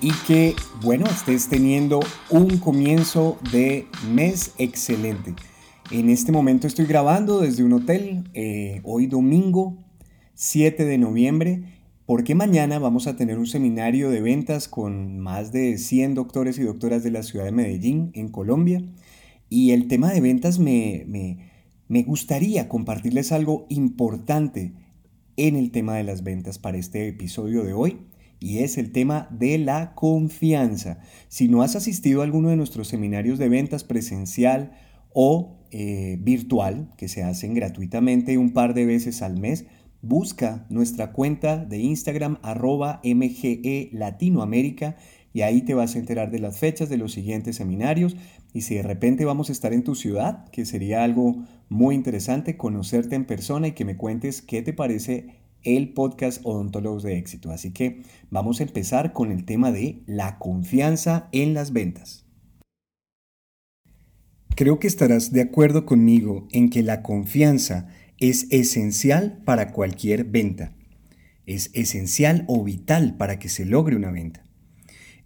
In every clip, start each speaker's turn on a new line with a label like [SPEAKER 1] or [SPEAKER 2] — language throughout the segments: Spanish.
[SPEAKER 1] y que, bueno, estés teniendo un comienzo de mes excelente. En este momento estoy grabando desde un hotel, eh, hoy domingo 7 de noviembre, porque mañana vamos a tener un seminario de ventas con más de 100 doctores y doctoras de la ciudad de Medellín, en Colombia. Y el tema de ventas me, me, me gustaría compartirles algo importante en el tema de las ventas para este episodio de hoy y es el tema de la confianza. Si no has asistido a alguno de nuestros seminarios de ventas presencial o eh, virtual, que se hacen gratuitamente un par de veces al mes, busca nuestra cuenta de Instagram arroba MGE Latinoamérica y ahí te vas a enterar de las fechas de los siguientes seminarios y si de repente vamos a estar en tu ciudad, que sería algo muy interesante conocerte en persona y que me cuentes qué te parece el podcast Odontólogos de Éxito. Así que vamos a empezar con el tema de la confianza en las ventas. Creo que estarás de acuerdo conmigo en que la confianza es esencial para cualquier venta. Es esencial o vital para que se logre una venta.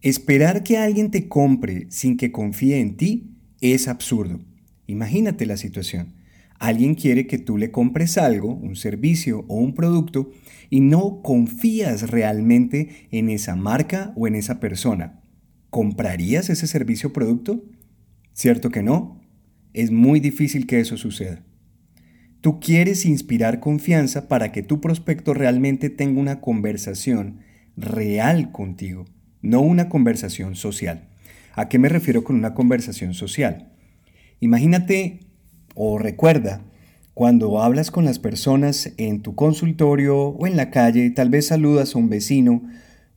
[SPEAKER 1] Esperar que alguien te compre sin que confíe en ti es absurdo. Imagínate la situación. Alguien quiere que tú le compres algo, un servicio o un producto, y no confías realmente en esa marca o en esa persona. ¿Comprarías ese servicio o producto? ¿Cierto que no? Es muy difícil que eso suceda. Tú quieres inspirar confianza para que tu prospecto realmente tenga una conversación real contigo, no una conversación social. ¿A qué me refiero con una conversación social? Imagínate o recuerda, cuando hablas con las personas en tu consultorio o en la calle, tal vez saludas a un vecino,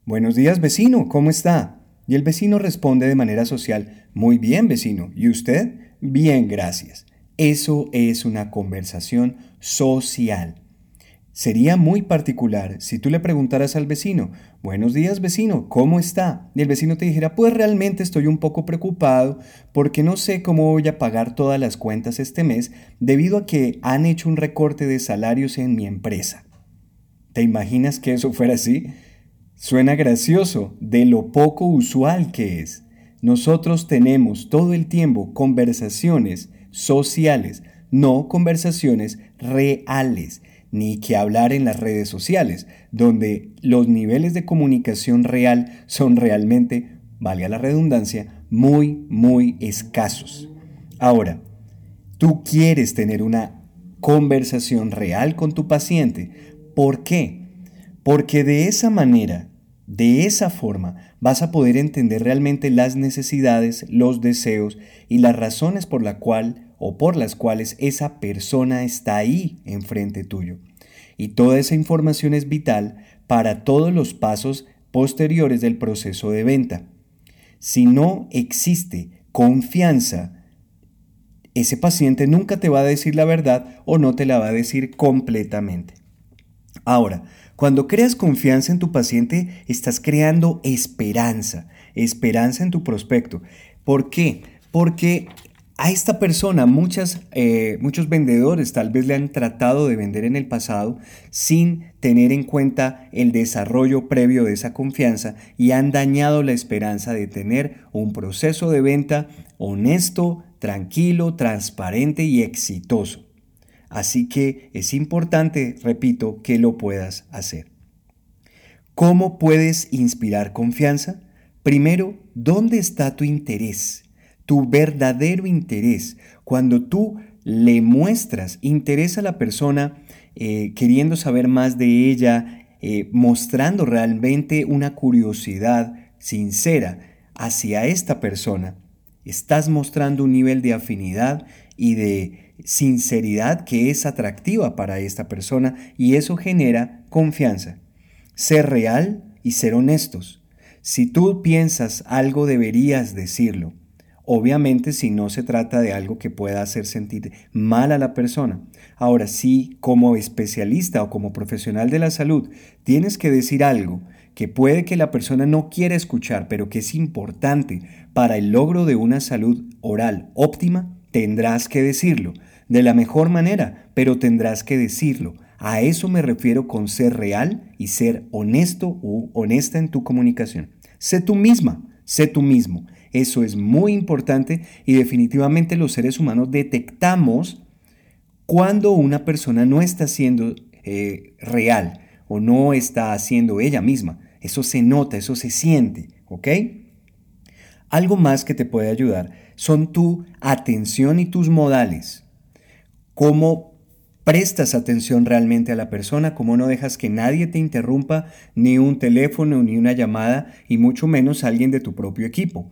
[SPEAKER 1] Buenos días vecino, ¿cómo está? Y el vecino responde de manera social, Muy bien vecino, ¿y usted? Bien, gracias. Eso es una conversación social. Sería muy particular si tú le preguntaras al vecino, buenos días vecino, ¿cómo está? Y el vecino te dijera, pues realmente estoy un poco preocupado porque no sé cómo voy a pagar todas las cuentas este mes debido a que han hecho un recorte de salarios en mi empresa. ¿Te imaginas que eso fuera así? Suena gracioso de lo poco usual que es. Nosotros tenemos todo el tiempo conversaciones sociales, no conversaciones reales ni que hablar en las redes sociales, donde los niveles de comunicación real son realmente, valga la redundancia, muy, muy escasos. Ahora, tú quieres tener una conversación real con tu paciente. ¿Por qué? Porque de esa manera, de esa forma, vas a poder entender realmente las necesidades, los deseos y las razones por la cual o por las cuales esa persona está ahí enfrente tuyo. Y toda esa información es vital para todos los pasos posteriores del proceso de venta. Si no existe confianza, ese paciente nunca te va a decir la verdad o no te la va a decir completamente. Ahora, cuando creas confianza en tu paciente, estás creando esperanza, esperanza en tu prospecto. ¿Por qué? Porque a esta persona eh, muchos vendedores tal vez le han tratado de vender en el pasado sin tener en cuenta el desarrollo previo de esa confianza y han dañado la esperanza de tener un proceso de venta honesto, tranquilo, transparente y exitoso. Así que es importante, repito, que lo puedas hacer. ¿Cómo puedes inspirar confianza? Primero, ¿dónde está tu interés? Tu verdadero interés. Cuando tú le muestras interés a la persona, eh, queriendo saber más de ella, eh, mostrando realmente una curiosidad sincera hacia esta persona, estás mostrando un nivel de afinidad y de sinceridad que es atractiva para esta persona y eso genera confianza. Ser real y ser honestos. Si tú piensas algo deberías decirlo. Obviamente si no se trata de algo que pueda hacer sentir mal a la persona. Ahora sí, como especialista o como profesional de la salud, tienes que decir algo que puede que la persona no quiera escuchar, pero que es importante para el logro de una salud oral óptima, tendrás que decirlo. De la mejor manera, pero tendrás que decirlo. A eso me refiero con ser real y ser honesto u honesta en tu comunicación. Sé tú misma, sé tú mismo. Eso es muy importante y definitivamente los seres humanos detectamos cuando una persona no está siendo eh, real o no está haciendo ella misma. Eso se nota, eso se siente, ¿ok? Algo más que te puede ayudar son tu atención y tus modales. Cómo prestas atención realmente a la persona, cómo no dejas que nadie te interrumpa, ni un teléfono, ni una llamada, y mucho menos alguien de tu propio equipo.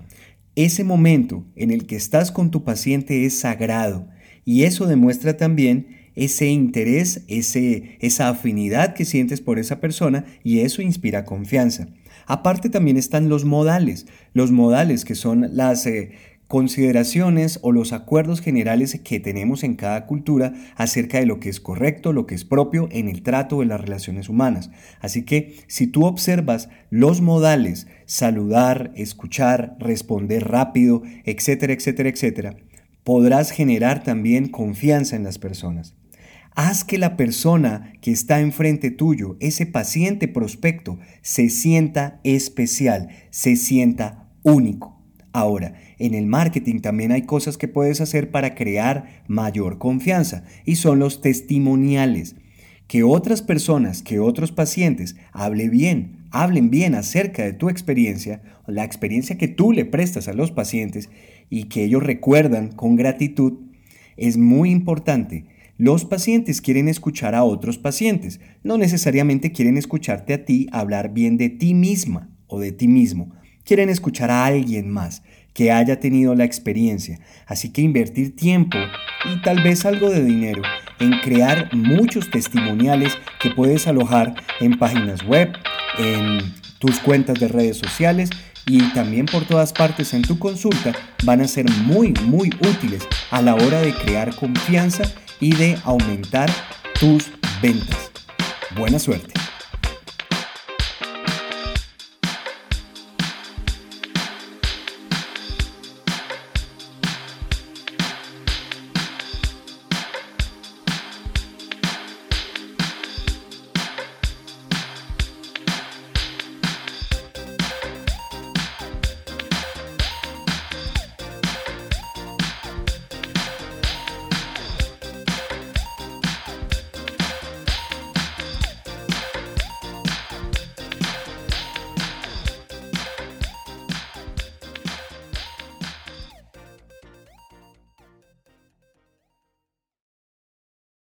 [SPEAKER 1] Ese momento en el que estás con tu paciente es sagrado y eso demuestra también ese interés, ese, esa afinidad que sientes por esa persona y eso inspira confianza. Aparte también están los modales, los modales que son las eh, consideraciones o los acuerdos generales que tenemos en cada cultura acerca de lo que es correcto, lo que es propio en el trato de las relaciones humanas. Así que si tú observas los modales, saludar, escuchar, responder rápido, etcétera, etcétera, etcétera, podrás generar también confianza en las personas. Haz que la persona que está enfrente tuyo, ese paciente prospecto, se sienta especial, se sienta único. Ahora, en el marketing también hay cosas que puedes hacer para crear mayor confianza y son los testimoniales. Que otras personas, que otros pacientes hablen bien, hablen bien acerca de tu experiencia, la experiencia que tú le prestas a los pacientes y que ellos recuerdan con gratitud, es muy importante. Los pacientes quieren escuchar a otros pacientes, no necesariamente quieren escucharte a ti hablar bien de ti misma o de ti mismo quieren escuchar a alguien más que haya tenido la experiencia. Así que invertir tiempo y tal vez algo de dinero en crear muchos testimoniales que puedes alojar en páginas web, en tus cuentas de redes sociales y también por todas partes en tu consulta van a ser muy, muy útiles a la hora de crear confianza y de aumentar tus ventas. Buena suerte.